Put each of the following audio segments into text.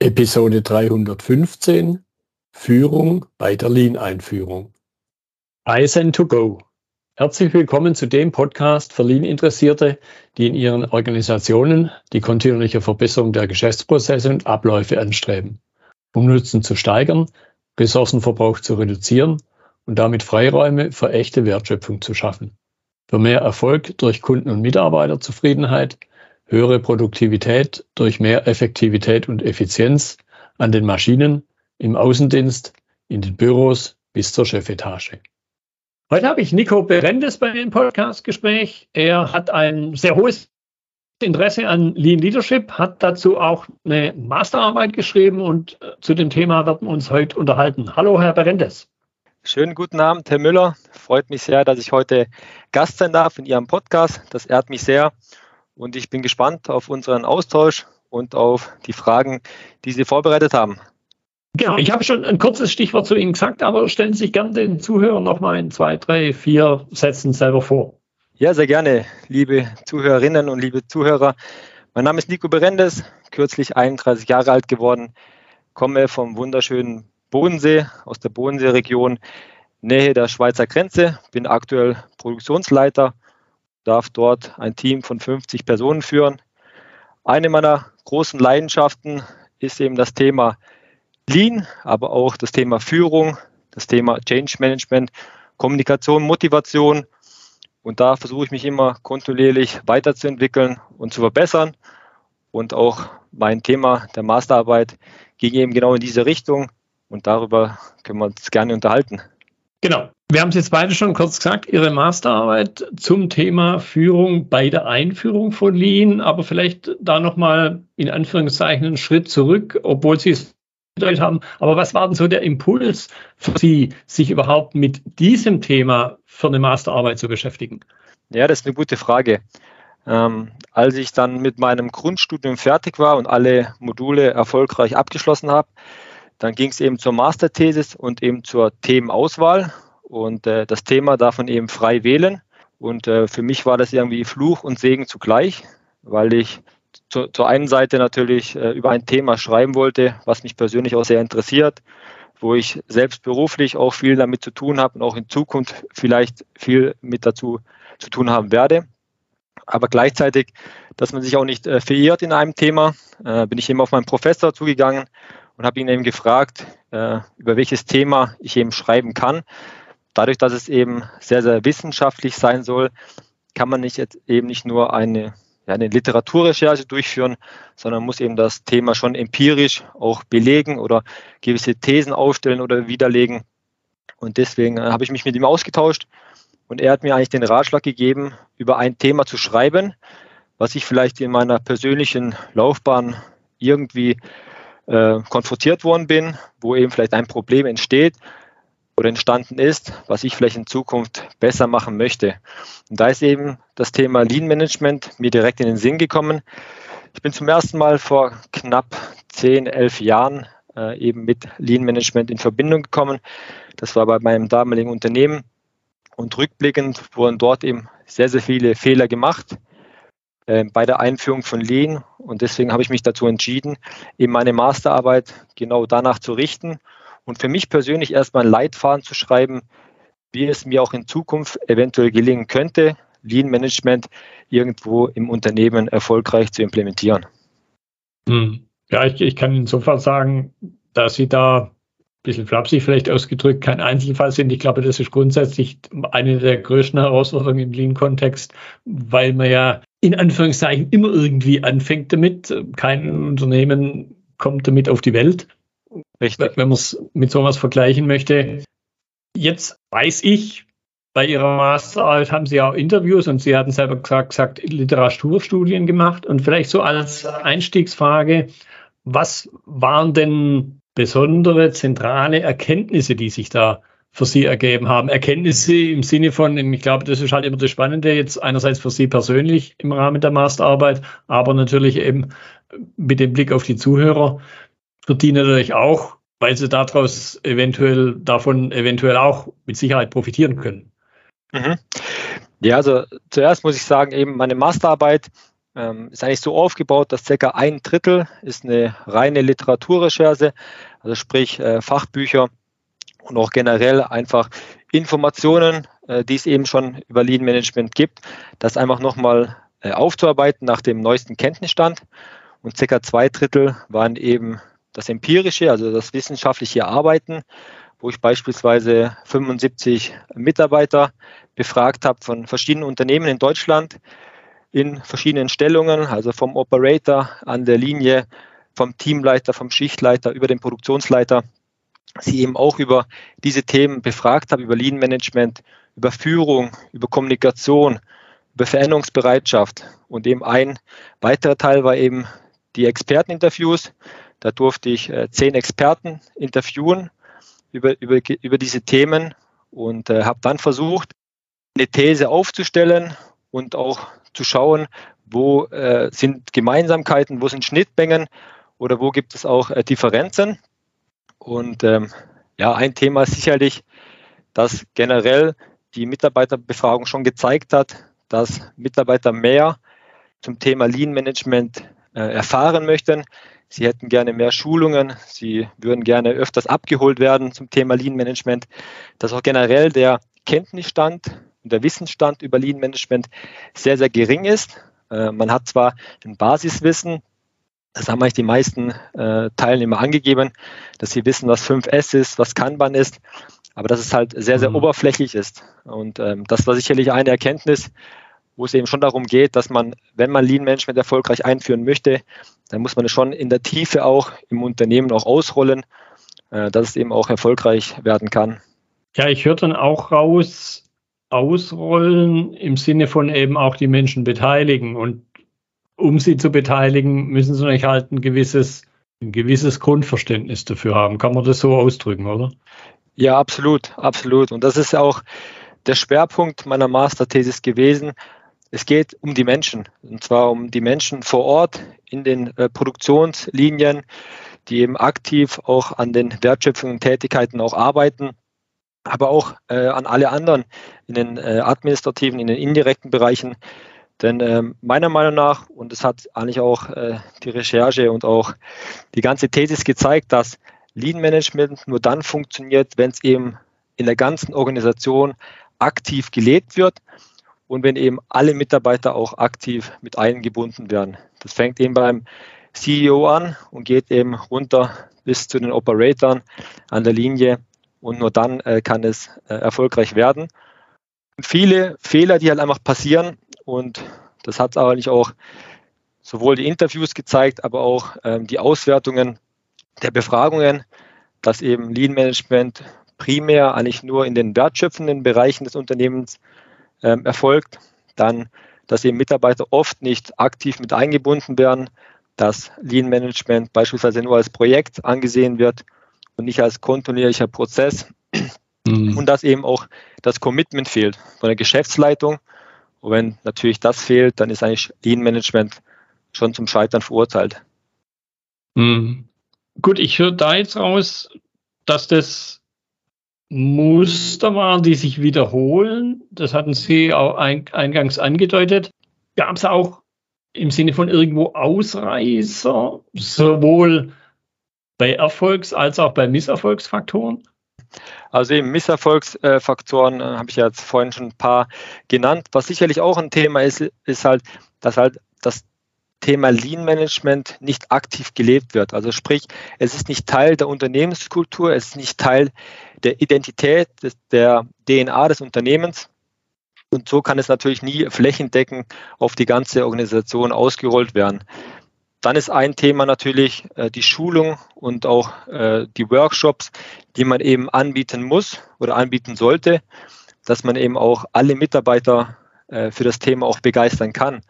Episode 315 Führung bei der Lean-Einführung. Eisen to go. Herzlich willkommen zu dem Podcast für Lean-Interessierte, die in ihren Organisationen die kontinuierliche Verbesserung der Geschäftsprozesse und Abläufe anstreben, um Nutzen zu steigern, Ressourcenverbrauch zu reduzieren und damit Freiräume für echte Wertschöpfung zu schaffen. Für mehr Erfolg durch Kunden- und Mitarbeiterzufriedenheit höhere Produktivität durch mehr Effektivität und Effizienz an den Maschinen, im Außendienst, in den Büros bis zur Chefetage. Heute habe ich Nico Berendes bei dem Podcastgespräch. Er hat ein sehr hohes Interesse an Lean Leadership, hat dazu auch eine Masterarbeit geschrieben und äh, zu dem Thema werden wir uns heute unterhalten. Hallo, Herr Berendes. Schönen guten Abend, Herr Müller. Freut mich sehr, dass ich heute Gast sein darf in Ihrem Podcast. Das ehrt mich sehr und ich bin gespannt auf unseren Austausch und auf die Fragen, die Sie vorbereitet haben. Genau, ich habe schon ein kurzes Stichwort zu Ihnen gesagt, aber stellen Sie sich gerne den Zuhörern noch mal in zwei, drei, vier Sätzen selber vor. Ja, sehr gerne, liebe Zuhörerinnen und liebe Zuhörer. Mein Name ist Nico Berendes, kürzlich 31 Jahre alt geworden, komme vom wunderschönen Bodensee, aus der Bodenseeregion, Nähe der Schweizer Grenze, bin aktuell Produktionsleiter darf dort ein Team von 50 Personen führen. Eine meiner großen Leidenschaften ist eben das Thema Lean, aber auch das Thema Führung, das Thema Change Management, Kommunikation, Motivation. Und da versuche ich mich immer kontinuierlich weiterzuentwickeln und zu verbessern. Und auch mein Thema der Masterarbeit ging eben genau in diese Richtung. Und darüber können wir uns gerne unterhalten. Genau. Wir haben es jetzt beide schon kurz gesagt, Ihre Masterarbeit zum Thema Führung bei der Einführung von Lean, aber vielleicht da nochmal in Anführungszeichen einen Schritt zurück, obwohl Sie es haben. Aber was war denn so der Impuls für Sie, sich überhaupt mit diesem Thema für eine Masterarbeit zu beschäftigen? Ja, das ist eine gute Frage. Ähm, als ich dann mit meinem Grundstudium fertig war und alle Module erfolgreich abgeschlossen habe, dann ging es eben zur Masterthesis und eben zur Themenauswahl. Und äh, das Thema darf man eben frei wählen. Und äh, für mich war das irgendwie Fluch und Segen zugleich, weil ich zu, zur einen Seite natürlich äh, über ein Thema schreiben wollte, was mich persönlich auch sehr interessiert, wo ich selbst beruflich auch viel damit zu tun habe und auch in Zukunft vielleicht viel mit dazu zu tun haben werde. Aber gleichzeitig, dass man sich auch nicht äh, verirrt in einem Thema, äh, bin ich eben auf meinen Professor zugegangen und habe ihn eben gefragt, äh, über welches Thema ich eben schreiben kann. Dadurch, dass es eben sehr, sehr wissenschaftlich sein soll, kann man nicht jetzt eben nicht nur eine, ja, eine Literaturrecherche durchführen, sondern muss eben das Thema schon empirisch auch belegen oder gewisse Thesen aufstellen oder widerlegen. Und deswegen äh, habe ich mich mit ihm ausgetauscht und er hat mir eigentlich den Ratschlag gegeben, über ein Thema zu schreiben, was ich vielleicht in meiner persönlichen Laufbahn irgendwie äh, konfrontiert worden bin, wo eben vielleicht ein Problem entsteht oder entstanden ist, was ich vielleicht in Zukunft besser machen möchte. Und da ist eben das Thema Lean Management mir direkt in den Sinn gekommen. Ich bin zum ersten Mal vor knapp 10, 11 Jahren äh, eben mit Lean Management in Verbindung gekommen. Das war bei meinem damaligen Unternehmen. Und rückblickend wurden dort eben sehr, sehr viele Fehler gemacht äh, bei der Einführung von Lean. Und deswegen habe ich mich dazu entschieden, eben meine Masterarbeit genau danach zu richten und für mich persönlich erstmal einen Leitfaden zu schreiben, wie es mir auch in Zukunft eventuell gelingen könnte, Lean Management irgendwo im Unternehmen erfolgreich zu implementieren. Hm. Ja, ich, ich kann insofern sagen, dass Sie da ein bisschen flapsig vielleicht ausgedrückt kein Einzelfall sind. Ich glaube, das ist grundsätzlich eine der größten Herausforderungen im Lean-Kontext, weil man ja in Anführungszeichen immer irgendwie anfängt damit. Kein Unternehmen kommt damit auf die Welt. Richtig. Wenn man es mit sowas vergleichen möchte. Jetzt weiß ich, bei Ihrer Masterarbeit haben Sie auch Interviews und Sie hatten selber gesagt, gesagt Literaturstudien gemacht. Und vielleicht so als Einstiegsfrage, was waren denn besondere zentrale Erkenntnisse, die sich da für Sie ergeben haben. Erkenntnisse im Sinne von, ich glaube, das ist halt immer das Spannende jetzt einerseits für Sie persönlich im Rahmen der Masterarbeit, aber natürlich eben mit dem Blick auf die Zuhörer, die natürlich auch, weil sie daraus eventuell, davon eventuell auch mit Sicherheit profitieren können. Mhm. Ja, also zuerst muss ich sagen, eben meine Masterarbeit ähm, ist eigentlich so aufgebaut, dass circa ein Drittel ist eine reine Literaturrecherche, also sprich äh, Fachbücher und auch generell einfach Informationen, äh, die es eben schon über Lean Management gibt, das einfach nochmal äh, aufzuarbeiten nach dem neuesten Kenntnisstand. Und circa zwei Drittel waren eben das empirische, also das wissenschaftliche Arbeiten, wo ich beispielsweise 75 Mitarbeiter befragt habe von verschiedenen Unternehmen in Deutschland in verschiedenen Stellungen, also vom Operator an der Linie, vom Teamleiter, vom Schichtleiter über den Produktionsleiter, sie eben auch über diese Themen befragt habe, über Lean Management, über Führung, über Kommunikation, über Veränderungsbereitschaft. Und eben ein weiterer Teil war eben die Experteninterviews. Da durfte ich äh, zehn Experten interviewen über, über, über diese Themen und äh, habe dann versucht, eine These aufzustellen und auch zu schauen, wo äh, sind Gemeinsamkeiten, wo sind Schnittmengen oder wo gibt es auch äh, Differenzen. Und ähm, ja, ein Thema ist sicherlich, dass generell die Mitarbeiterbefragung schon gezeigt hat, dass Mitarbeiter mehr zum Thema Lean Management äh, erfahren möchten. Sie hätten gerne mehr Schulungen, sie würden gerne öfters abgeholt werden zum Thema Lean Management, dass auch generell der Kenntnisstand und der Wissensstand über Lean Management sehr, sehr gering ist. Äh, man hat zwar ein Basiswissen, das haben eigentlich die meisten äh, Teilnehmer angegeben, dass sie wissen, was 5S ist, was Kanban ist, aber dass es halt sehr, sehr mhm. oberflächlich ist. Und ähm, das war sicherlich eine Erkenntnis, wo es eben schon darum geht, dass man, wenn man Lean Management erfolgreich einführen möchte, dann muss man es schon in der Tiefe auch im Unternehmen auch ausrollen, äh, dass es eben auch erfolgreich werden kann. Ja, ich höre dann auch raus, ausrollen im Sinne von eben auch die Menschen beteiligen. Und um sie zu beteiligen, müssen sie natürlich halt ein gewisses, ein gewisses Grundverständnis dafür haben. Kann man das so ausdrücken, oder? Ja, absolut, absolut. Und das ist auch der Schwerpunkt meiner Masterthesis gewesen. Es geht um die Menschen, und zwar um die Menschen vor Ort in den äh, Produktionslinien, die eben aktiv auch an den Wertschöpfungen Tätigkeiten auch arbeiten aber auch äh, an alle anderen in den äh, administrativen, in den indirekten Bereichen. Denn äh, meiner Meinung nach, und es hat eigentlich auch äh, die Recherche und auch die ganze Thesis gezeigt, dass Lean Management nur dann funktioniert, wenn es eben in der ganzen Organisation aktiv gelebt wird und wenn eben alle Mitarbeiter auch aktiv mit eingebunden werden. Das fängt eben beim CEO an und geht eben runter bis zu den Operatoren an der Linie und nur dann äh, kann es äh, erfolgreich werden. Und viele Fehler, die halt einfach passieren und das hat eigentlich auch sowohl die Interviews gezeigt, aber auch ähm, die Auswertungen der Befragungen, dass eben Lean Management primär eigentlich nur in den wertschöpfenden Bereichen des Unternehmens ähm, erfolgt. Dann, dass eben Mitarbeiter oft nicht aktiv mit eingebunden werden, dass Lean Management beispielsweise nur als Projekt angesehen wird und nicht als kontinuierlicher Prozess. Mhm. Und dass eben auch das Commitment fehlt von der Geschäftsleitung. Und wenn natürlich das fehlt, dann ist eigentlich Lean Management schon zum Scheitern verurteilt. Mhm. Gut, ich höre da jetzt raus, dass das Muster waren, die sich wiederholen. Das hatten Sie auch eingangs angedeutet. Gab es auch im Sinne von irgendwo Ausreißer, sowohl bei Erfolgs- als auch bei Misserfolgsfaktoren? Also eben Misserfolgsfaktoren äh, habe ich ja jetzt vorhin schon ein paar genannt. Was sicherlich auch ein Thema ist, ist halt, dass halt das Thema Lean Management nicht aktiv gelebt wird. Also sprich, es ist nicht Teil der Unternehmenskultur, es ist nicht Teil der Identität, des, der DNA des Unternehmens. Und so kann es natürlich nie flächendeckend auf die ganze Organisation ausgerollt werden. Dann ist ein Thema natürlich äh, die Schulung und auch äh, die Workshops, die man eben anbieten muss oder anbieten sollte, dass man eben auch alle Mitarbeiter äh, für das Thema auch begeistern kann.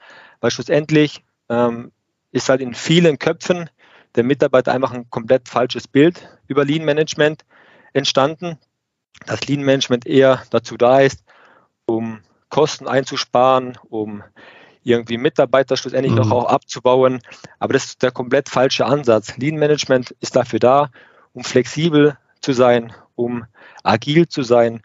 Weil schlussendlich ähm, ist halt in vielen Köpfen der Mitarbeiter einfach ein komplett falsches Bild über Lean Management entstanden, dass Lean Management eher dazu da ist, um Kosten einzusparen, um irgendwie Mitarbeiter schlussendlich mhm. noch auch abzubauen. Aber das ist der komplett falsche Ansatz. Lean Management ist dafür da, um flexibel zu sein, um agil zu sein,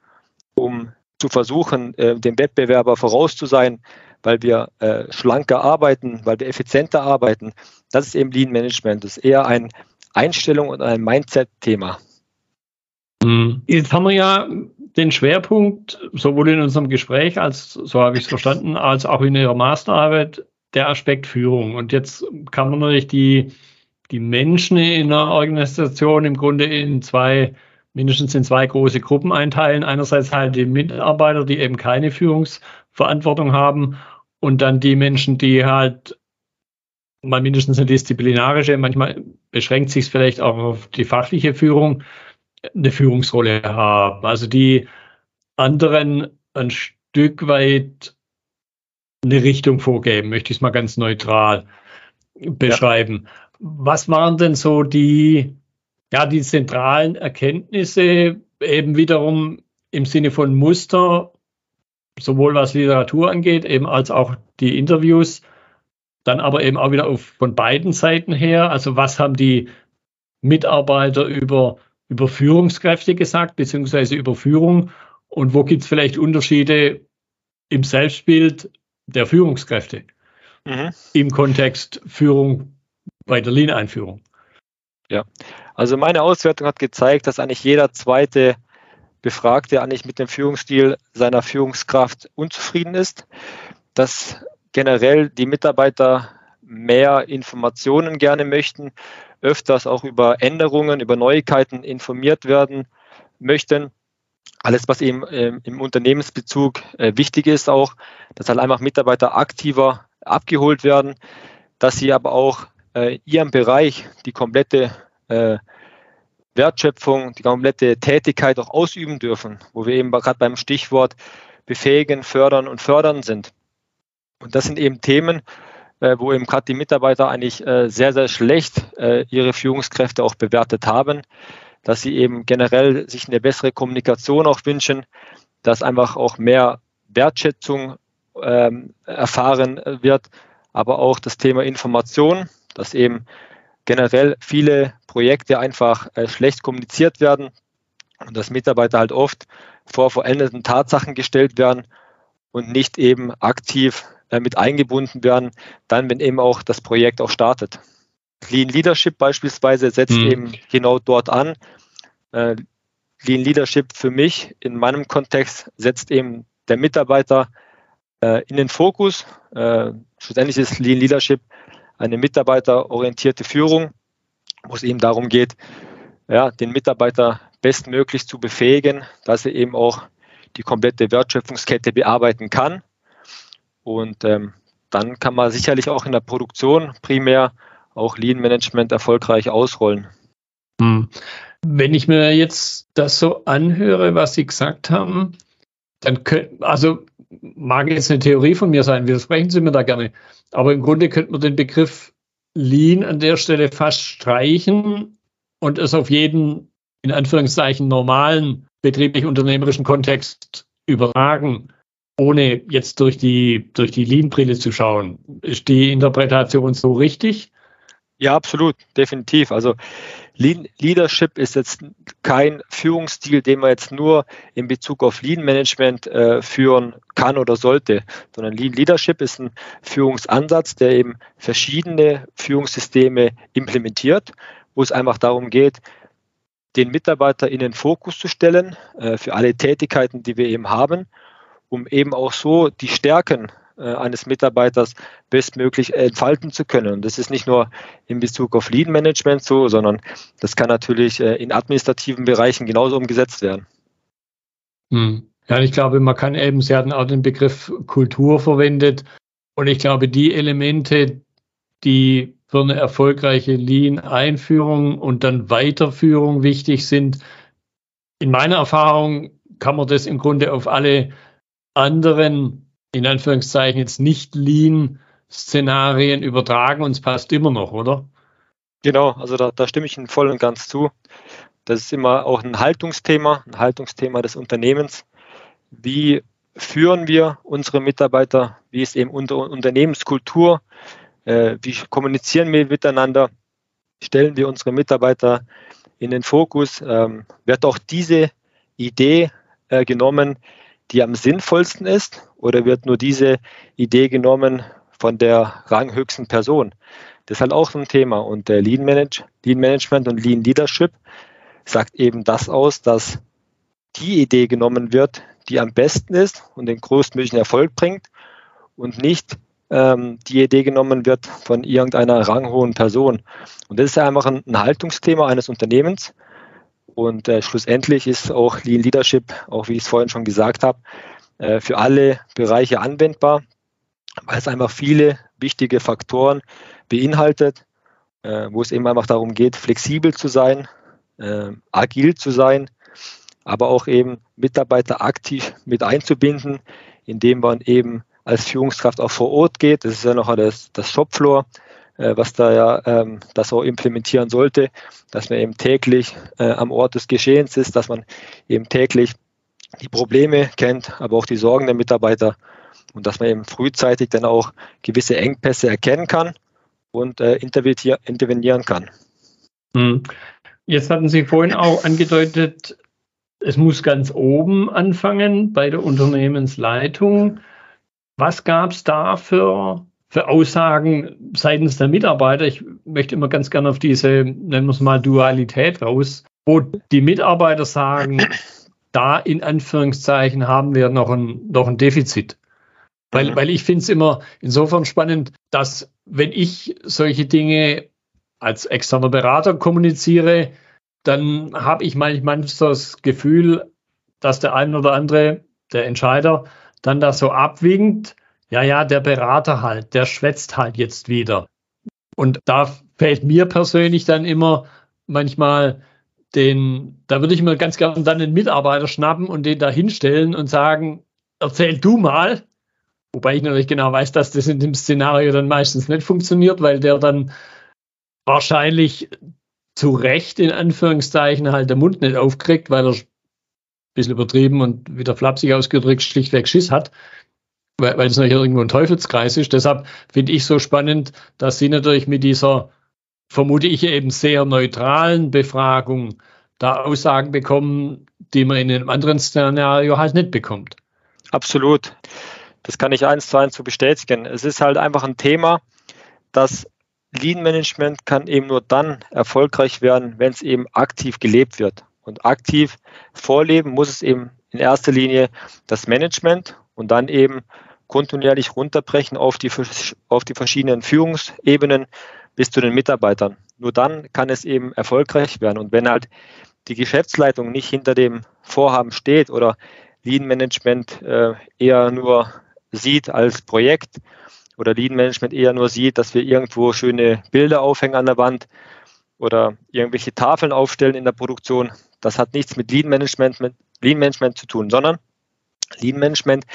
um zu versuchen, äh, dem Wettbewerber voraus zu sein, weil wir äh, schlanker arbeiten, weil wir effizienter arbeiten. Das ist eben Lean Management. Das ist eher ein Einstellung und ein Mindset-Thema. Hm. Jetzt haben wir ja den Schwerpunkt sowohl in unserem Gespräch als, so habe ich es verstanden, als auch in Ihrer Masterarbeit der Aspekt Führung. Und jetzt kann man natürlich die, die Menschen in einer Organisation im Grunde in zwei, mindestens in zwei große Gruppen einteilen. Einerseits halt die Mitarbeiter, die eben keine Führungsverantwortung haben und dann die Menschen, die halt mal mindestens eine disziplinarische, manchmal beschränkt sich es vielleicht auch auf die fachliche Führung, eine Führungsrolle haben. Also die anderen ein Stück weit eine Richtung vorgeben, möchte ich es mal ganz neutral beschreiben. Ja. Was waren denn so die, ja, die zentralen Erkenntnisse eben wiederum im Sinne von Muster, sowohl was Literatur angeht, eben als auch die Interviews, dann aber eben auch wieder auf, von beiden Seiten her. Also was haben die Mitarbeiter über, über Führungskräfte gesagt, beziehungsweise über Führung und wo gibt es vielleicht Unterschiede im Selbstbild der Führungskräfte mhm. im Kontext Führung bei der Lean-Einführung. Ja, also meine Auswertung hat gezeigt, dass eigentlich jeder zweite Befragte eigentlich mit dem Führungsstil seiner Führungskraft unzufrieden ist, dass generell die Mitarbeiter mehr Informationen gerne möchten, öfters auch über Änderungen, über Neuigkeiten informiert werden möchten. Alles, was eben ähm, im Unternehmensbezug äh, wichtig ist, auch, dass halt einfach Mitarbeiter aktiver abgeholt werden, dass sie aber auch äh, in ihrem Bereich die komplette äh, Wertschöpfung, die komplette Tätigkeit auch ausüben dürfen, wo wir eben gerade beim Stichwort befähigen, fördern und fördern sind. Und das sind eben Themen, äh, wo eben gerade die Mitarbeiter eigentlich äh, sehr, sehr schlecht äh, ihre Führungskräfte auch bewertet haben dass sie eben generell sich eine bessere Kommunikation auch wünschen, dass einfach auch mehr Wertschätzung ähm, erfahren wird, aber auch das Thema Information, dass eben generell viele Projekte einfach äh, schlecht kommuniziert werden und dass Mitarbeiter halt oft vor veränderten Tatsachen gestellt werden und nicht eben aktiv äh, mit eingebunden werden, dann wenn eben auch das Projekt auch startet. Lean Leadership beispielsweise setzt mhm. eben genau dort an. Äh, Lean Leadership für mich in meinem Kontext setzt eben der Mitarbeiter in den Fokus. Schlussendlich ist Lean Leadership eine mitarbeiterorientierte Führung, wo es eben darum geht, ja, den Mitarbeiter bestmöglich zu befähigen, dass er eben auch die komplette Wertschöpfungskette bearbeiten kann. Und ähm, dann kann man sicherlich auch in der Produktion primär auch Lean Management erfolgreich ausrollen. Hm. Wenn ich mir jetzt das so anhöre, was Sie gesagt haben, dann könnte, also mag jetzt eine Theorie von mir sein, widersprechen Sie mir da gerne, aber im Grunde könnte man den Begriff Lean an der Stelle fast streichen und es auf jeden, in Anführungszeichen, normalen betrieblich-unternehmerischen Kontext übertragen ohne jetzt durch die, durch die Lean-Brille zu schauen. Ist die Interpretation so richtig? Ja, absolut, definitiv. Also Lean Leadership ist jetzt kein Führungsstil, den man jetzt nur in Bezug auf Lean Management äh, führen kann oder sollte, sondern Lean Leadership ist ein Führungsansatz, der eben verschiedene Führungssysteme implementiert, wo es einfach darum geht, den Mitarbeiter in den Fokus zu stellen äh, für alle Tätigkeiten, die wir eben haben um eben auch so die Stärken eines Mitarbeiters bestmöglich entfalten zu können. Und das ist nicht nur in Bezug auf Lead Management so, sondern das kann natürlich äh, in administrativen Bereichen genauso umgesetzt werden. Hm. Ja, ich glaube, man kann eben, Sie hatten auch den Begriff Kultur verwendet. Und ich glaube, die Elemente, die für eine erfolgreiche Lean-Einführung und dann Weiterführung wichtig sind, in meiner Erfahrung kann man das im Grunde auf alle anderen, in Anführungszeichen jetzt nicht Lean-Szenarien übertragen und es passt immer noch, oder? Genau, also da, da stimme ich Ihnen voll und ganz zu. Das ist immer auch ein Haltungsthema, ein Haltungsthema des Unternehmens. Wie führen wir unsere Mitarbeiter? Wie ist eben unsere Unternehmenskultur? Äh, wie kommunizieren wir miteinander? Stellen wir unsere Mitarbeiter in den Fokus? Ähm, wird auch diese Idee äh, genommen die am sinnvollsten ist oder wird nur diese Idee genommen von der ranghöchsten Person? Das ist halt auch so ein Thema. Und der Lean, Manage, Lean Management und Lean Leadership sagt eben das aus, dass die Idee genommen wird, die am besten ist und den größtmöglichen Erfolg bringt und nicht ähm, die Idee genommen wird von irgendeiner ranghohen Person. Und das ist einfach ein, ein Haltungsthema eines Unternehmens. Und äh, schlussendlich ist auch Lean Leadership, auch wie ich es vorhin schon gesagt habe, äh, für alle Bereiche anwendbar, weil es einfach viele wichtige Faktoren beinhaltet, äh, wo es eben einfach darum geht, flexibel zu sein, äh, agil zu sein, aber auch eben Mitarbeiter aktiv mit einzubinden, indem man eben als Führungskraft auch vor Ort geht. Das ist ja noch das, das Shopfloor, was da ja ähm, das auch implementieren sollte, dass man eben täglich äh, am Ort des Geschehens ist, dass man eben täglich die Probleme kennt, aber auch die Sorgen der Mitarbeiter und dass man eben frühzeitig dann auch gewisse Engpässe erkennen kann und äh, intervenieren kann. Hm. Jetzt hatten Sie vorhin auch angedeutet, es muss ganz oben anfangen bei der Unternehmensleitung. Was gab es da für, für Aussagen seitens der Mitarbeiter? Ich möchte immer ganz gerne auf diese, nennen wir es mal, Dualität raus, wo die Mitarbeiter sagen, da in Anführungszeichen haben wir noch ein, noch ein Defizit. Weil, mhm. weil ich finde es immer insofern spannend, dass wenn ich solche Dinge als externer Berater kommuniziere, dann habe ich manchmal das Gefühl, dass der ein oder andere, der Entscheider, dann da so abwinkt, ja, ja, der Berater halt, der schwätzt halt jetzt wieder. Und da fällt mir persönlich dann immer manchmal den, da würde ich mir ganz gerne dann einen Mitarbeiter schnappen und den da hinstellen und sagen, erzähl du mal. Wobei ich natürlich genau weiß, dass das in dem Szenario dann meistens nicht funktioniert, weil der dann wahrscheinlich zu Recht in Anführungszeichen halt der Mund nicht aufkriegt, weil er ein bisschen übertrieben und wieder flapsig ausgedrückt schlichtweg Schiss hat, weil, weil es natürlich irgendwo ein Teufelskreis ist. Deshalb finde ich so spannend, dass Sie natürlich mit dieser, vermute ich eben sehr neutralen Befragung da Aussagen bekommen, die man in einem anderen Szenario halt nicht bekommt. Absolut. Das kann ich eins zu eins so bestätigen. Es ist halt einfach ein Thema, das Lean Management kann eben nur dann erfolgreich werden, wenn es eben aktiv gelebt wird. Und aktiv vorleben muss es eben in erster Linie das Management und dann eben kontinuierlich runterbrechen auf die, auf die verschiedenen Führungsebenen bis zu den Mitarbeitern. Nur dann kann es eben erfolgreich werden. Und wenn halt die Geschäftsleitung nicht hinter dem Vorhaben steht oder Lean Management äh, eher nur sieht als Projekt oder Lean Management eher nur sieht, dass wir irgendwo schöne Bilder aufhängen an der Wand oder irgendwelche Tafeln aufstellen in der Produktion. Das hat nichts mit Lean Management, mit Lean Management zu tun, sondern Lean Management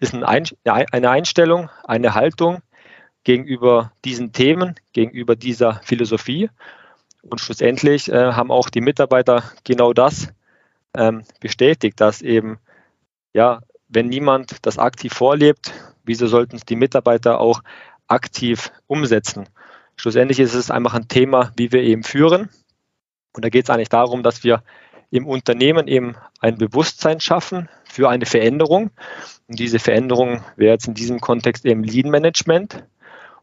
ist eine Einstellung, eine Haltung gegenüber diesen Themen, gegenüber dieser Philosophie. Und schlussendlich äh, haben auch die Mitarbeiter genau das ähm, bestätigt, dass eben, ja, wenn niemand das aktiv vorlebt, wieso sollten es die Mitarbeiter auch aktiv umsetzen? Schlussendlich ist es einfach ein Thema, wie wir eben führen. Und da geht es eigentlich darum, dass wir im Unternehmen eben ein Bewusstsein schaffen für eine Veränderung. Und diese Veränderung wäre jetzt in diesem Kontext eben Lean Management.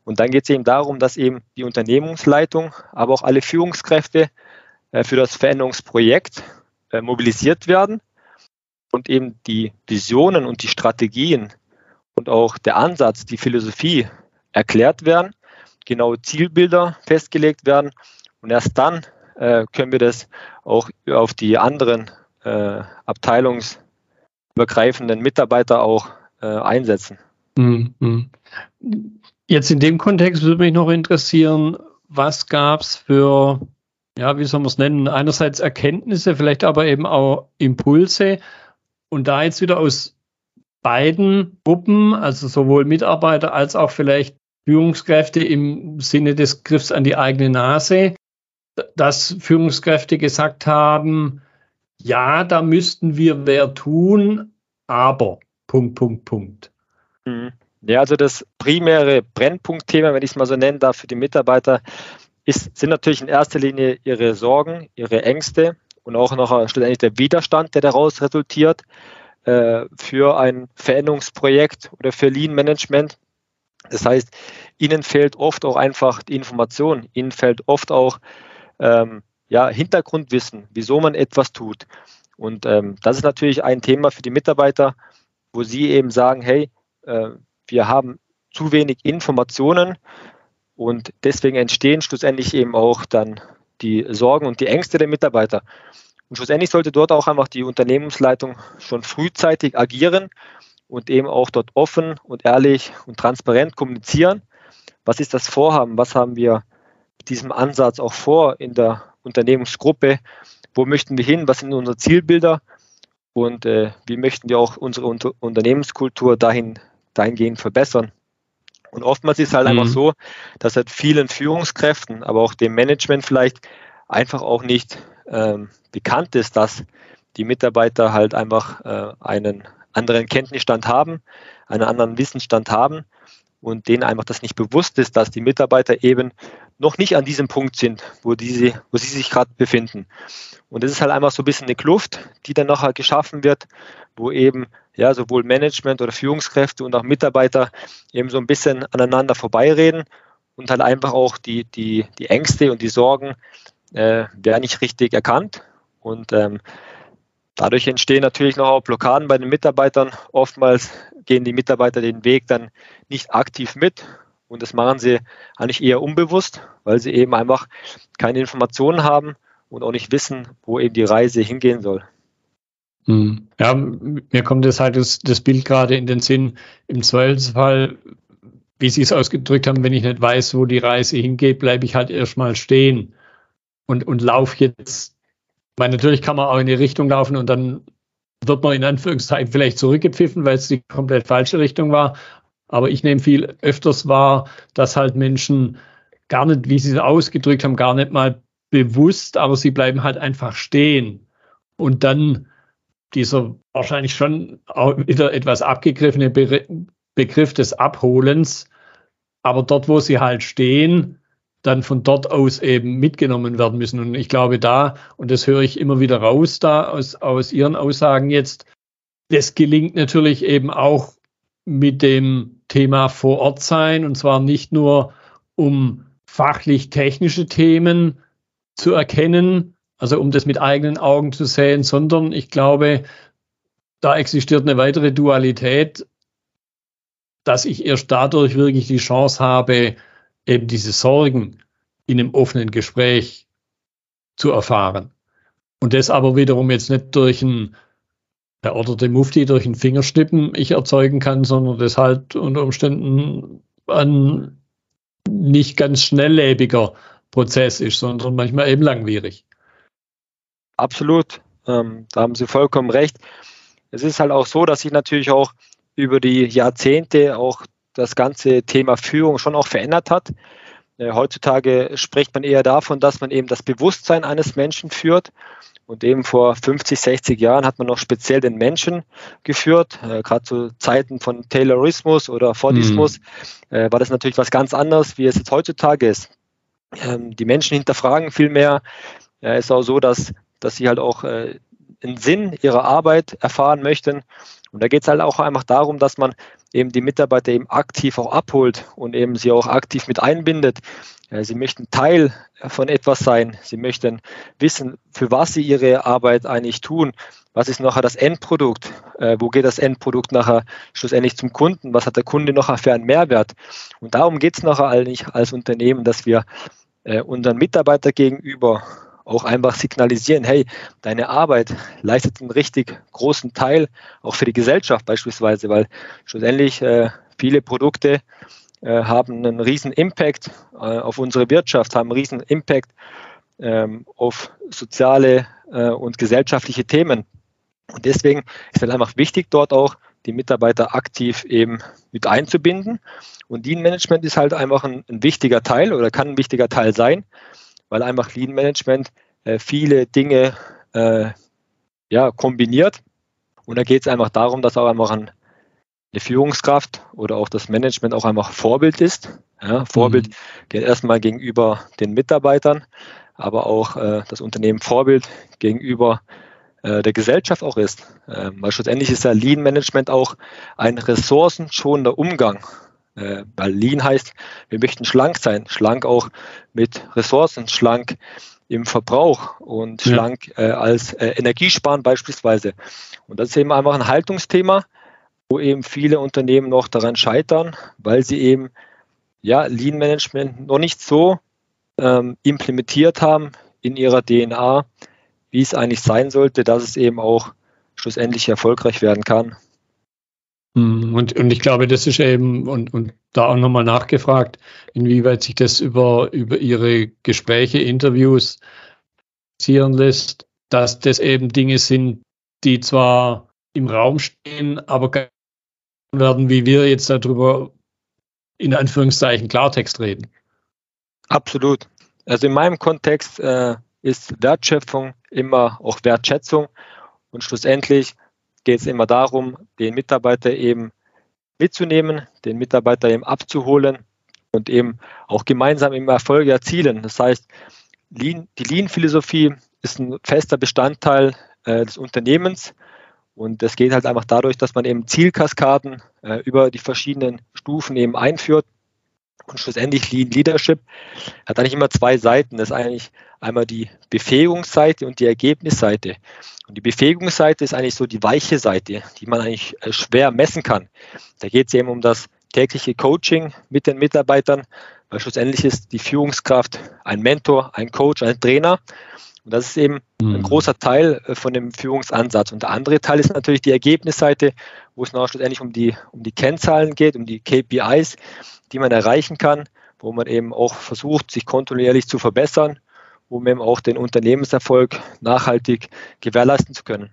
Und dann geht es eben darum, dass eben die Unternehmensleitung, aber auch alle Führungskräfte äh, für das Veränderungsprojekt äh, mobilisiert werden und eben die Visionen und die Strategien und auch der Ansatz, die Philosophie erklärt werden, genaue Zielbilder festgelegt werden und erst dann äh, können wir das auch auf die anderen äh, abteilungsübergreifenden Mitarbeiter auch äh, einsetzen. Mhm. Jetzt in dem Kontext würde mich noch interessieren, was gab es für, ja, wie soll man es nennen, einerseits Erkenntnisse, vielleicht aber eben auch Impulse und da jetzt wieder aus beiden Gruppen, also sowohl Mitarbeiter als auch vielleicht Führungskräfte im Sinne des Griffs an die eigene Nase, dass Führungskräfte gesagt haben, ja, da müssten wir mehr tun, aber Punkt, Punkt, Punkt. Mhm. Ja, also das primäre Brennpunktthema, wenn ich es mal so nennen darf, für die Mitarbeiter, ist, sind natürlich in erster Linie ihre Sorgen, ihre Ängste und auch noch schlussendlich der Widerstand, der daraus resultiert äh, für ein Veränderungsprojekt oder für Lean Management. Das heißt, ihnen fehlt oft auch einfach die Information, ihnen fehlt oft auch ähm, ja, Hintergrundwissen, wieso man etwas tut. Und ähm, das ist natürlich ein Thema für die Mitarbeiter, wo sie eben sagen, hey, äh, wir haben zu wenig Informationen und deswegen entstehen schlussendlich eben auch dann die Sorgen und die Ängste der Mitarbeiter. Und schlussendlich sollte dort auch einfach die Unternehmensleitung schon frühzeitig agieren und eben auch dort offen und ehrlich und transparent kommunizieren. Was ist das Vorhaben? Was haben wir diesem Ansatz auch vor in der Unternehmensgruppe? Wo möchten wir hin? Was sind unsere Zielbilder? Und äh, wie möchten wir auch unsere Unter Unternehmenskultur dahin, dahingehend verbessern? Und oftmals ist es halt mhm. einfach so, dass halt vielen Führungskräften, aber auch dem Management vielleicht einfach auch nicht ähm, bekannt ist, dass die Mitarbeiter halt einfach äh, einen anderen Kenntnisstand haben, einen anderen Wissensstand haben und denen einfach das nicht bewusst ist, dass die Mitarbeiter eben noch nicht an diesem Punkt sind, wo, diese, wo sie sich gerade befinden. Und das ist halt einfach so ein bisschen eine Kluft, die dann nachher geschaffen wird, wo eben ja, sowohl Management oder Führungskräfte und auch Mitarbeiter eben so ein bisschen aneinander vorbeireden und halt einfach auch die, die, die Ängste und die Sorgen äh, werden nicht richtig erkannt. Und ähm, dadurch entstehen natürlich noch auch Blockaden bei den Mitarbeitern. Oftmals gehen die Mitarbeiter den Weg dann nicht aktiv mit. Und das machen sie eigentlich eher unbewusst, weil sie eben einfach keine Informationen haben und auch nicht wissen, wo eben die Reise hingehen soll. Hm. Ja, mir kommt das halt das, das Bild gerade in den Sinn. Im Zweifelsfall, wie Sie es ausgedrückt haben, wenn ich nicht weiß, wo die Reise hingeht, bleibe ich halt erstmal stehen und, und laufe jetzt. Weil natürlich kann man auch in die Richtung laufen und dann wird man in Anführungszeichen vielleicht zurückgepfiffen, weil es die komplett falsche Richtung war. Aber ich nehme viel öfters wahr, dass halt Menschen gar nicht, wie sie es ausgedrückt haben, gar nicht mal bewusst, aber sie bleiben halt einfach stehen. Und dann dieser wahrscheinlich schon auch wieder etwas abgegriffene Begriff des Abholens, aber dort, wo sie halt stehen, dann von dort aus eben mitgenommen werden müssen. Und ich glaube da, und das höre ich immer wieder raus da aus, aus Ihren Aussagen jetzt, das gelingt natürlich eben auch mit dem Thema vor Ort sein und zwar nicht nur um fachlich technische Themen zu erkennen, also um das mit eigenen Augen zu sehen, sondern ich glaube, da existiert eine weitere Dualität, dass ich erst dadurch wirklich die Chance habe, eben diese Sorgen in einem offenen Gespräch zu erfahren. Und das aber wiederum jetzt nicht durch ein der oder den Mufti durch ein Fingerschnippen ich erzeugen kann, sondern das halt unter Umständen ein nicht ganz schnelllebiger Prozess ist, sondern manchmal eben langwierig. Absolut, ähm, da haben Sie vollkommen recht. Es ist halt auch so, dass sich natürlich auch über die Jahrzehnte auch das ganze Thema Führung schon auch verändert hat. Äh, heutzutage spricht man eher davon, dass man eben das Bewusstsein eines Menschen führt. Und eben vor 50, 60 Jahren hat man noch speziell den Menschen geführt. Äh, Gerade zu Zeiten von Taylorismus oder Fordismus mhm. äh, war das natürlich was ganz anderes, wie es jetzt heutzutage ist. Ähm, die Menschen hinterfragen viel mehr. Es äh, ist auch so, dass, dass sie halt auch äh, einen Sinn ihrer Arbeit erfahren möchten. Und da geht es halt auch einfach darum, dass man eben die Mitarbeiter eben aktiv auch abholt und eben sie auch aktiv mit einbindet. Sie möchten Teil von etwas sein. Sie möchten wissen, für was sie ihre Arbeit eigentlich tun. Was ist nachher das Endprodukt? Äh, wo geht das Endprodukt nachher schlussendlich zum Kunden? Was hat der Kunde nachher für einen Mehrwert? Und darum geht es nachher eigentlich als Unternehmen, dass wir äh, unseren Mitarbeiter gegenüber auch einfach signalisieren, hey, deine Arbeit leistet einen richtig großen Teil auch für die Gesellschaft beispielsweise, weil schlussendlich äh, viele Produkte äh, haben einen riesen Impact äh, auf unsere Wirtschaft, haben einen riesen Impact ähm, auf soziale äh, und gesellschaftliche Themen. Und deswegen ist es einfach wichtig, dort auch die Mitarbeiter aktiv eben mit einzubinden. Und Lean Management ist halt einfach ein, ein wichtiger Teil oder kann ein wichtiger Teil sein, weil einfach Lean Management äh, viele Dinge äh, ja, kombiniert. Und da geht es einfach darum, dass auch einfach ein, eine Führungskraft oder auch das Management auch einfach Vorbild ist. Ja, Vorbild mhm. geht erstmal gegenüber den Mitarbeitern, aber auch äh, das Unternehmen Vorbild gegenüber äh, der Gesellschaft auch ist. Ähm, weil schlussendlich ist ja Lean Management auch ein ressourcenschonender Umgang. Äh, weil Lean heißt, wir möchten schlank sein, schlank auch mit Ressourcen, schlank im Verbrauch und ja. schlank äh, als äh, Energiesparen beispielsweise. Und das ist eben einfach ein Haltungsthema, wo eben viele Unternehmen noch daran scheitern, weil sie eben ja, Lean Management noch nicht so ähm, implementiert haben in ihrer DNA, wie es eigentlich sein sollte, dass es eben auch schlussendlich erfolgreich werden kann. Hm, und, und ich glaube, das ist eben, und, und da auch nochmal nachgefragt, inwieweit sich das über, über Ihre Gespräche, Interviews passieren lässt, dass das eben Dinge sind, die zwar im Raum stehen, aber werden, wie wir jetzt darüber in Anführungszeichen Klartext reden. Absolut. Also in meinem Kontext äh, ist Wertschöpfung immer auch Wertschätzung und schlussendlich geht es immer darum, den Mitarbeiter eben mitzunehmen, den Mitarbeiter eben abzuholen und eben auch gemeinsam im Erfolge erzielen. Das heißt, Lean, die Lean-Philosophie ist ein fester Bestandteil äh, des Unternehmens und das geht halt einfach dadurch, dass man eben Zielkaskaden äh, über die verschiedenen Stufen eben einführt. Und schlussendlich Lean Leadership hat eigentlich immer zwei Seiten. Das ist eigentlich einmal die Befähigungsseite und die Ergebnisseite. Und die Befähigungsseite ist eigentlich so die weiche Seite, die man eigentlich äh, schwer messen kann. Da geht es eben um das tägliche Coaching mit den Mitarbeitern, weil schlussendlich ist die Führungskraft ein Mentor, ein Coach, ein Trainer. Und das ist eben mhm. ein großer Teil äh, von dem Führungsansatz. Und der andere Teil ist natürlich die Ergebnisseite, wo es noch schlussendlich um die, um die Kennzahlen geht, um die KPIs, die man erreichen kann, wo man eben auch versucht, sich kontinuierlich zu verbessern, um eben auch den Unternehmenserfolg nachhaltig gewährleisten zu können.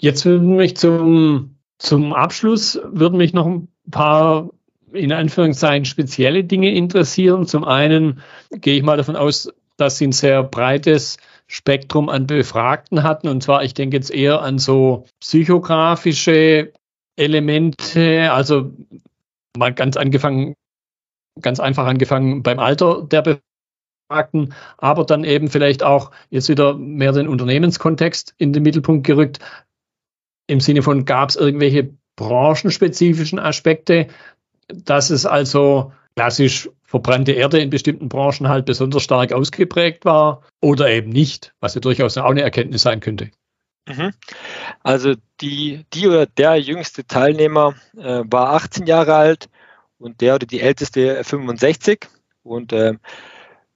Jetzt würden mich zum, zum Abschluss würden mich noch ein paar in Anführungszeichen spezielle Dinge interessieren. Zum einen gehe ich mal davon aus, dass Sie ein sehr breites Spektrum an Befragten hatten. Und zwar, ich denke jetzt eher an so psychografische Elemente, also mal ganz angefangen, ganz einfach angefangen beim Alter der Befragten, aber dann eben vielleicht auch jetzt wieder mehr den Unternehmenskontext in den Mittelpunkt gerückt. Im Sinne von, gab es irgendwelche branchenspezifischen Aspekte, dass es also klassisch verbrannte Erde in bestimmten Branchen halt besonders stark ausgeprägt war oder eben nicht, was ja durchaus auch eine Erkenntnis sein könnte. Mhm. Also die, die oder der jüngste Teilnehmer äh, war 18 Jahre alt und der oder die älteste 65 und äh,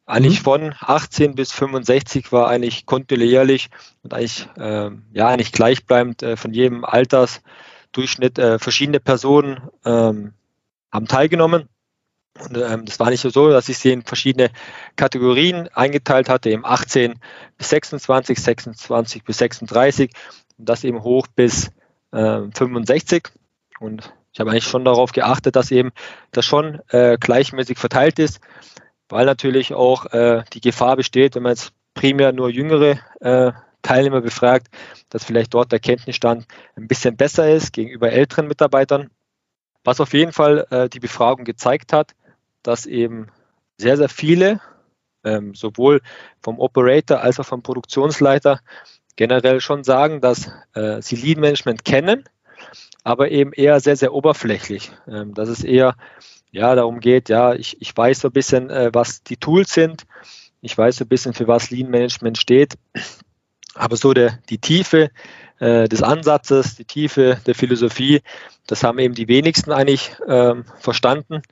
eigentlich mhm. von 18 bis 65 war eigentlich kontinuierlich und eigentlich äh, ja eigentlich gleichbleibend äh, von jedem Altersdurchschnitt äh, verschiedene Personen ähm, haben teilgenommen und ähm, das war nicht so, dass ich sie in verschiedene Kategorien eingeteilt hatte, eben 18 bis 26, 26 bis 36 und das eben hoch bis äh, 65. Und ich habe eigentlich schon darauf geachtet, dass eben das schon äh, gleichmäßig verteilt ist, weil natürlich auch äh, die Gefahr besteht, wenn man jetzt primär nur jüngere äh, Teilnehmer befragt, dass vielleicht dort der Kenntnisstand ein bisschen besser ist gegenüber älteren Mitarbeitern. Was auf jeden Fall äh, die Befragung gezeigt hat, dass eben sehr, sehr viele, ähm, sowohl vom Operator als auch vom Produktionsleiter, generell schon sagen, dass äh, sie Lead Management kennen, aber eben eher sehr, sehr oberflächlich. Ähm, dass es eher ja, darum geht, ja, ich, ich weiß so ein bisschen, äh, was die Tools sind, ich weiß so ein bisschen, für was Lean Management steht, aber so der, die Tiefe äh, des Ansatzes, die Tiefe der Philosophie, das haben eben die wenigsten eigentlich ähm, verstanden.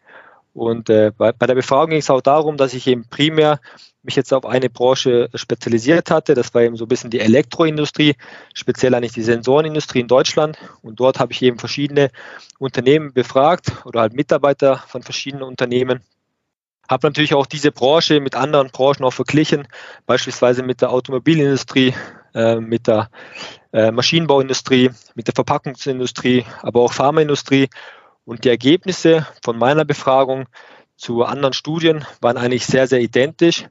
Und äh, bei, bei, der Befragung ging es auch darum, dass ich eben primär mich jetzt auf eine Branche spezialisiert hatte. Das war eben so ein bisschen die Elektroindustrie, speziell eigentlich die Sensorenindustrie in Deutschland. Und dort habe ich eben verschiedene Unternehmen befragt oder halt Mitarbeiter von verschiedenen Unternehmen. Habe natürlich auch diese Branche mit anderen Branchen auch verglichen, beispielsweise mit der Automobilindustrie, äh, mit der äh, Maschinenbauindustrie, mit der Verpackungsindustrie, aber auch Pharmaindustrie und die Ergebnisse von meiner Befragung zu anderen Studien waren eigentlich sehr, sehr identisch.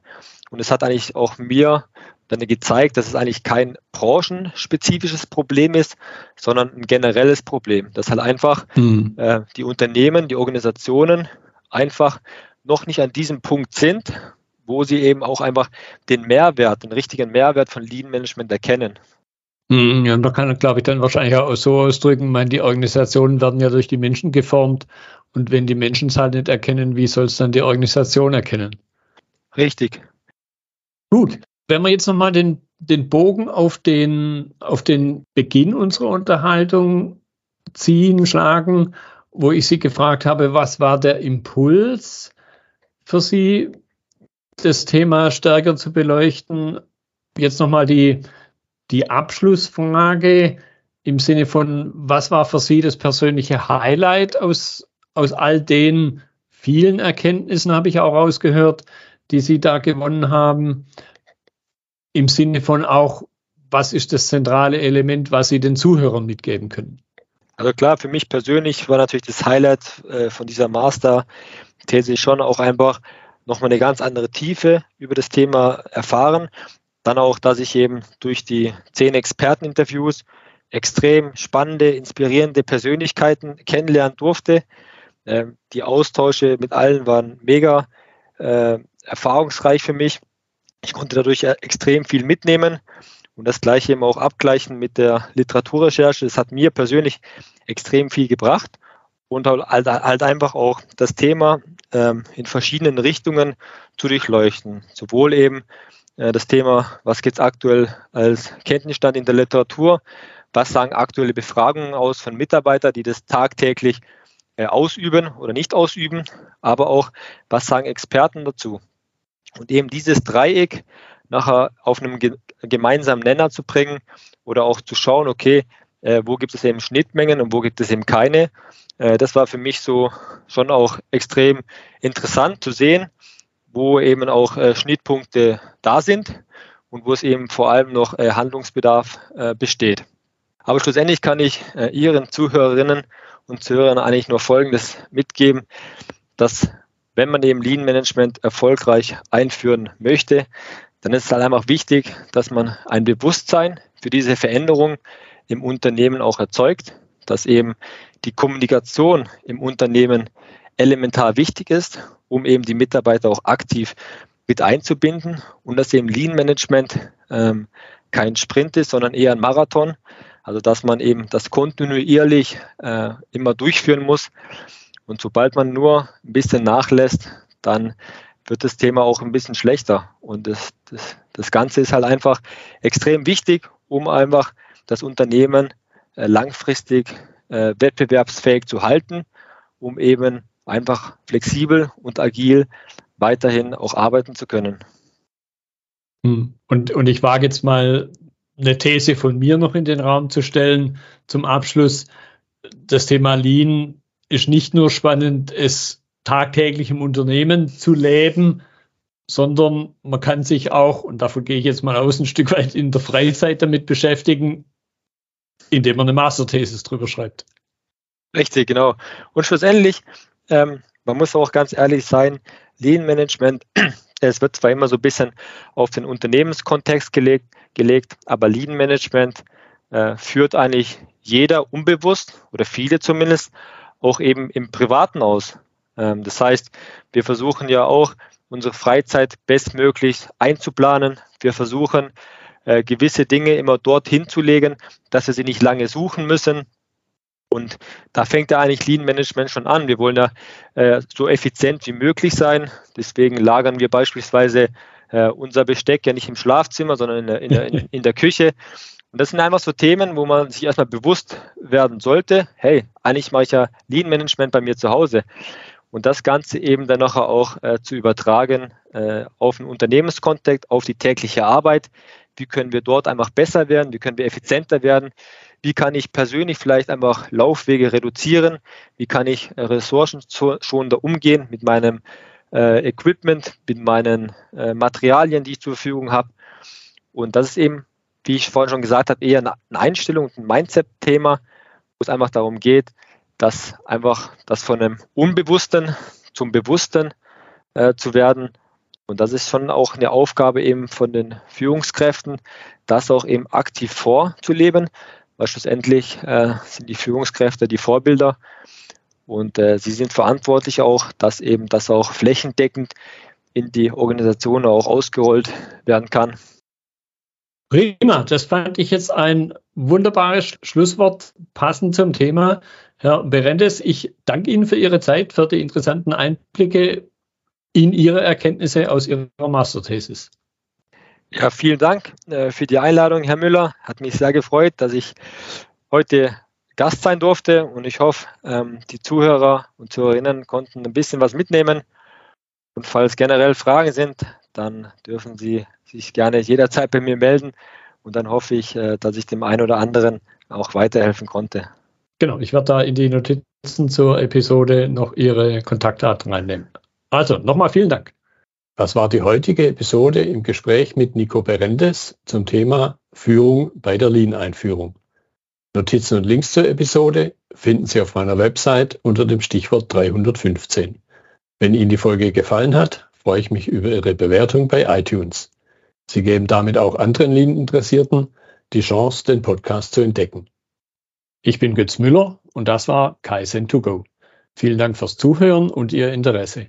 Und es hat eigentlich auch mir dann gezeigt, dass es eigentlich kein branchenspezifisches Problem ist, sondern ein generelles Problem. Dass halt einfach mhm. äh, die Unternehmen, die Organisationen einfach noch nicht an diesem Punkt sind, wo sie eben auch einfach den Mehrwert, den richtigen Mehrwert von Lean Management erkennen. Hm, ja, man kann, glaube ich, dann wahrscheinlich auch so ausdrücken, meine, die Organisationen werden ja durch die Menschen geformt und wenn die Menschen es halt nicht erkennen, wie soll es dann die Organisation erkennen? Richtig. Gut, wenn wir jetzt nochmal den, den Bogen auf den, auf den Beginn unserer Unterhaltung ziehen, schlagen, wo ich Sie gefragt habe, was war der Impuls für Sie, das Thema stärker zu beleuchten? Jetzt nochmal die, die Abschlussfrage im Sinne von, was war für Sie das persönliche Highlight aus, aus all den vielen Erkenntnissen, habe ich auch rausgehört, die Sie da gewonnen haben? Im Sinne von auch, was ist das zentrale Element, was Sie den Zuhörern mitgeben können? Also klar, für mich persönlich war natürlich das Highlight äh, von dieser Master-These schon auch einfach nochmal eine ganz andere Tiefe über das Thema erfahren. Dann auch, dass ich eben durch die zehn Experteninterviews extrem spannende, inspirierende Persönlichkeiten kennenlernen durfte. Ähm, die Austausche mit allen waren mega äh, erfahrungsreich für mich. Ich konnte dadurch extrem viel mitnehmen und das gleiche eben auch abgleichen mit der Literaturrecherche. Das hat mir persönlich extrem viel gebracht und halt, halt einfach auch das Thema ähm, in verschiedenen Richtungen zu durchleuchten. Sowohl eben das Thema, was geht es aktuell als Kenntnisstand in der Literatur, was sagen aktuelle Befragungen aus von Mitarbeitern, die das tagtäglich äh, ausüben oder nicht ausüben, aber auch, was sagen Experten dazu. Und eben dieses Dreieck nachher auf einem gemeinsamen Nenner zu bringen oder auch zu schauen, okay, äh, wo gibt es eben Schnittmengen und wo gibt es eben keine. Äh, das war für mich so schon auch extrem interessant zu sehen, wo eben auch äh, Schnittpunkte da sind und wo es eben vor allem noch äh, Handlungsbedarf äh, besteht. Aber schlussendlich kann ich äh, Ihren Zuhörerinnen und Zuhörern eigentlich nur Folgendes mitgeben, dass wenn man eben Lean Management erfolgreich einführen möchte, dann ist es halt einfach wichtig, dass man ein Bewusstsein für diese Veränderung im Unternehmen auch erzeugt, dass eben die Kommunikation im Unternehmen elementar wichtig ist, um eben die Mitarbeiter auch aktiv mit einzubinden und dass eben Lean Management ähm, kein Sprint ist, sondern eher ein Marathon. Also dass man eben das kontinuierlich äh, immer durchführen muss. Und sobald man nur ein bisschen nachlässt, dann wird das Thema auch ein bisschen schlechter. Und das, das, das Ganze ist halt einfach extrem wichtig, um einfach das Unternehmen äh, langfristig äh, wettbewerbsfähig zu halten, um eben einfach flexibel und agil weiterhin auch arbeiten zu können. Hm. Und, und ich wage jetzt mal eine These von mir noch in den Raum zu stellen zum Abschluss. Das Thema Lean ist nicht nur spannend, es tagtäglich im Unternehmen zu leben, sondern man kann sich auch, und davon gehe ich jetzt mal aus, ein Stück weit in der Freizeit damit beschäftigen, indem man eine Masterthesis drüber schreibt. Richtig, genau. Und schlussendlich, ähm, man muss auch ganz ehrlich sein, Lean Management, es wird zwar immer so ein bisschen auf den Unternehmenskontext gelegt, gelegt aber Lean Management äh, führt eigentlich jeder unbewusst oder viele zumindest auch eben im Privaten aus. Ähm, das heißt, wir versuchen ja auch, unsere Freizeit bestmöglich einzuplanen. Wir versuchen, äh, gewisse Dinge immer dorthin zu legen, dass wir sie nicht lange suchen müssen. Und da fängt ja eigentlich Lean Management schon an. Wir wollen ja äh, so effizient wie möglich sein. Deswegen lagern wir beispielsweise äh, unser Besteck ja nicht im Schlafzimmer, sondern in der, in der, in, in der Küche. Und das sind einfach so Themen, wo man sich erstmal bewusst werden sollte, hey, eigentlich mache ich ja Lean Management bei mir zu Hause und das Ganze eben dann nachher auch äh, zu übertragen äh, auf den Unternehmenskontext, auf die tägliche Arbeit. Wie können wir dort einfach besser werden? Wie können wir effizienter werden? Wie kann ich persönlich vielleicht einfach Laufwege reduzieren? Wie kann ich äh, ressourcenschonender umgehen mit meinem äh, Equipment, mit meinen äh, Materialien, die ich zur Verfügung habe? Und das ist eben, wie ich vorhin schon gesagt habe, eher eine Einstellung, ein Mindset-Thema, wo es einfach darum geht, dass einfach das von einem Unbewussten zum Bewussten äh, zu werden. Und das ist schon auch eine Aufgabe eben von den Führungskräften, das auch eben aktiv vorzuleben, weil schlussendlich äh, sind die Führungskräfte die Vorbilder und äh, sie sind verantwortlich auch, dass eben das auch flächendeckend in die Organisation auch ausgerollt werden kann. Prima, das fand ich jetzt ein wunderbares Schlusswort passend zum Thema. Herr Berendes, ich danke Ihnen für Ihre Zeit, für die interessanten Einblicke in Ihre Erkenntnisse aus Ihrer Masterthesis. Ja, vielen Dank äh, für die Einladung, Herr Müller. Hat mich sehr gefreut, dass ich heute Gast sein durfte und ich hoffe, ähm, die Zuhörer und Zuhörerinnen konnten ein bisschen was mitnehmen. Und falls generell Fragen sind, dann dürfen Sie sich gerne jederzeit bei mir melden und dann hoffe ich, äh, dass ich dem einen oder anderen auch weiterhelfen konnte. Genau, ich werde da in die Notizen zur Episode noch Ihre Kontaktdaten reinnehmen. Also nochmal vielen Dank. Das war die heutige Episode im Gespräch mit Nico Berendes zum Thema Führung bei der Lean-Einführung. Notizen und Links zur Episode finden Sie auf meiner Website unter dem Stichwort 315. Wenn Ihnen die Folge gefallen hat, freue ich mich über Ihre Bewertung bei iTunes. Sie geben damit auch anderen Lean-Interessierten die Chance, den Podcast zu entdecken. Ich bin Götz Müller und das war Kaizen2Go. Vielen Dank fürs Zuhören und Ihr Interesse.